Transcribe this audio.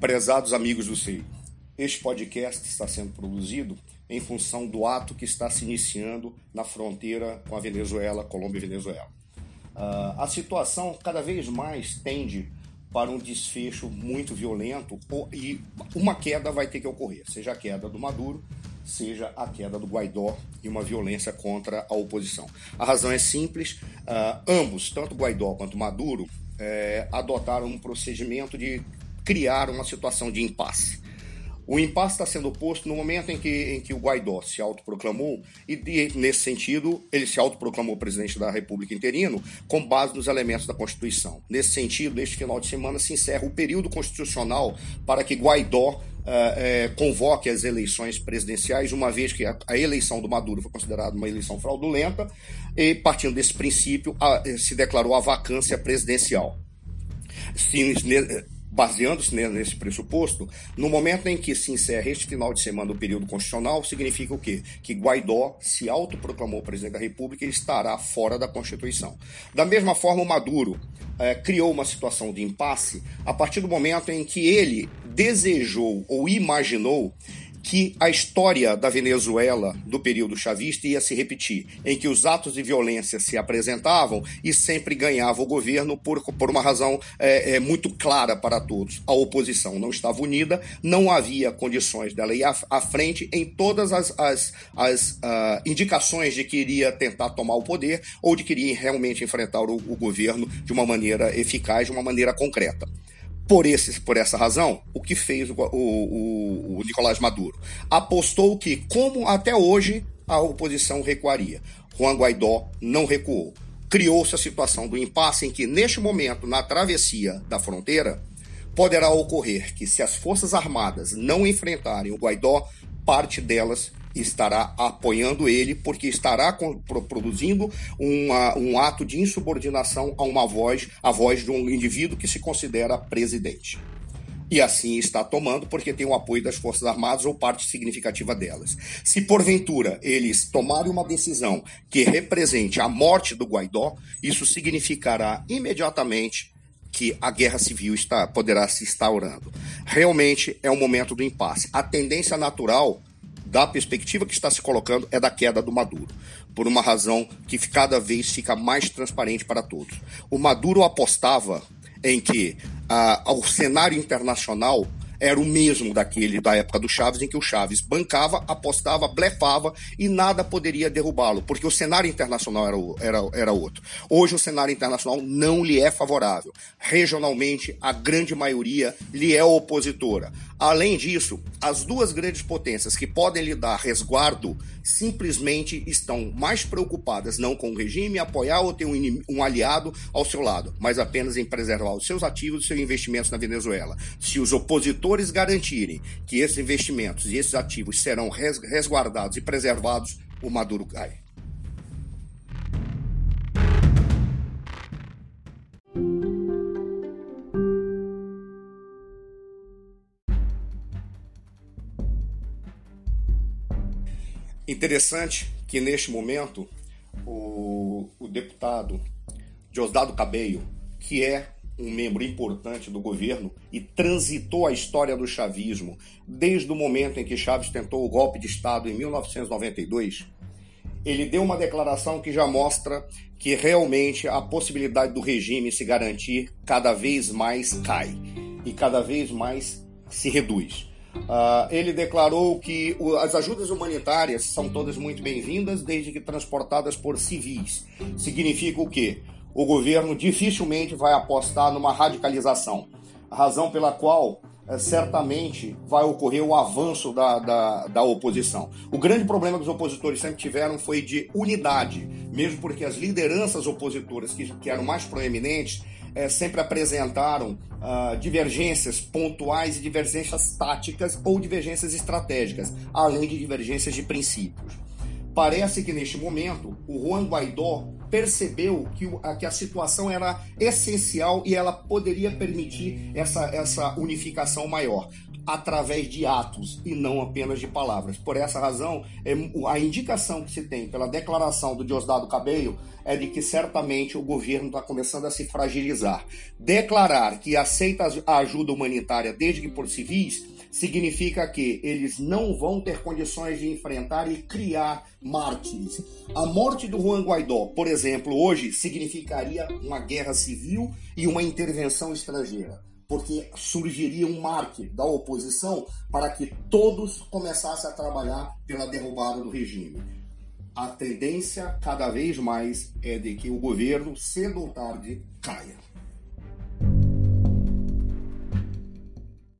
Prezados amigos do CEI, este podcast está sendo produzido em função do ato que está se iniciando na fronteira com a Venezuela, Colômbia e Venezuela. Uh, a situação cada vez mais tende para um desfecho muito violento e uma queda vai ter que ocorrer, seja a queda do Maduro, seja a queda do Guaidó e uma violência contra a oposição. A razão é simples: uh, ambos, tanto Guaidó quanto Maduro, eh, adotaram um procedimento de criar uma situação de impasse. O impasse está sendo posto no momento em que, em que o Guaidó se autoproclamou, e de, nesse sentido, ele se autoproclamou presidente da República interino com base nos elementos da Constituição. Nesse sentido, neste final de semana se encerra o período constitucional para que Guaidó uh, convoque as eleições presidenciais, uma vez que a, a, eleição do Maduro foi considerada uma eleição fraudulenta, e partindo desse princípio, a, se declarou a vacância presidencial. Sim, Baseando-se nesse pressuposto, no momento em que se encerra este final de semana o período constitucional, significa o quê? Que Guaidó se autoproclamou presidente da República e estará fora da Constituição. Da mesma forma, o Maduro é, criou uma situação de impasse a partir do momento em que ele desejou ou imaginou que a história da Venezuela do período chavista ia se repetir, em que os atos de violência se apresentavam e sempre ganhava o governo por, por uma razão é, é, muito clara para todos. A oposição não estava unida, não havia condições dela ir à, à frente em todas as, as, as uh, indicações de que iria tentar tomar o poder ou de que iria realmente enfrentar o, o governo de uma maneira eficaz, de uma maneira concreta. Por, esse, por essa razão, o que fez o, o, o Nicolás Maduro? Apostou que, como até hoje, a oposição recuaria. Juan Guaidó não recuou. Criou-se a situação do impasse em que, neste momento, na travessia da fronteira, poderá ocorrer que, se as Forças Armadas não enfrentarem o Guaidó, parte delas estará apoiando ele, porque estará produzindo uma, um ato de insubordinação a uma voz, a voz de um indivíduo que se considera presidente. E assim está tomando, porque tem o apoio das Forças Armadas ou parte significativa delas. Se porventura eles tomarem uma decisão que represente a morte do Guaidó, isso significará imediatamente que a guerra civil está, poderá se instaurando. Realmente é o momento do impasse. A tendência natural da perspectiva que está se colocando é da queda do Maduro, por uma razão que cada vez fica mais transparente para todos. O Maduro apostava em que ah, o cenário internacional era o mesmo daquele da época do Chaves, em que o Chaves bancava, apostava, blefava e nada poderia derrubá-lo, porque o cenário internacional era, era, era outro. Hoje o cenário internacional não lhe é favorável. Regionalmente, a grande maioria lhe é opositora. Além disso, as duas grandes potências que podem lhe dar resguardo simplesmente estão mais preocupadas não com o regime, apoiar ou ter um, um aliado ao seu lado, mas apenas em preservar os seus ativos e seus investimentos na Venezuela. Se os opositores garantirem que esses investimentos e esses ativos serão resguardados e preservados, o Maduro cai. Interessante que neste momento o, o deputado Diosdado Cabello, que é um membro importante do governo e transitou a história do chavismo desde o momento em que Chaves tentou o golpe de Estado em 1992, ele deu uma declaração que já mostra que realmente a possibilidade do regime se garantir cada vez mais cai e cada vez mais se reduz. Uh, ele declarou que o, as ajudas humanitárias são todas muito bem-vindas, desde que transportadas por civis. Significa o quê? O governo dificilmente vai apostar numa radicalização, razão pela qual é, certamente vai ocorrer o avanço da, da, da, oposição. O grande problema que os opositores sempre tiveram foi de unidade, mesmo porque as lideranças opositoras que, que eram mais proeminentes é, sempre apresentaram uh, divergências pontuais e divergências táticas ou divergências estratégicas, além de divergências de princípios. Parece que neste momento o Juan Guaidó percebeu que, que a situação era essencial e ela poderia permitir essa, essa unificação maior. através de atos e não apenas de palavras. Por essa razão, é a indicação que se tem pela declaração do Diosdado Cabello é de que certamente o governo está começando a se fragilizar. Declarar que aceita a ajuda humanitária desde que por civis significa que eles não vão ter condições de enfrentar e criar mártires. A morte do Juan Guaidó, por exemplo, hoje significaria uma guerra civil e uma intervenção estrangeira porque surgiria um marque da oposição para que todos começassem a trabalhar pela derrubada do regime. A tendência cada vez mais é de que o governo, cedo ou tarde, caia.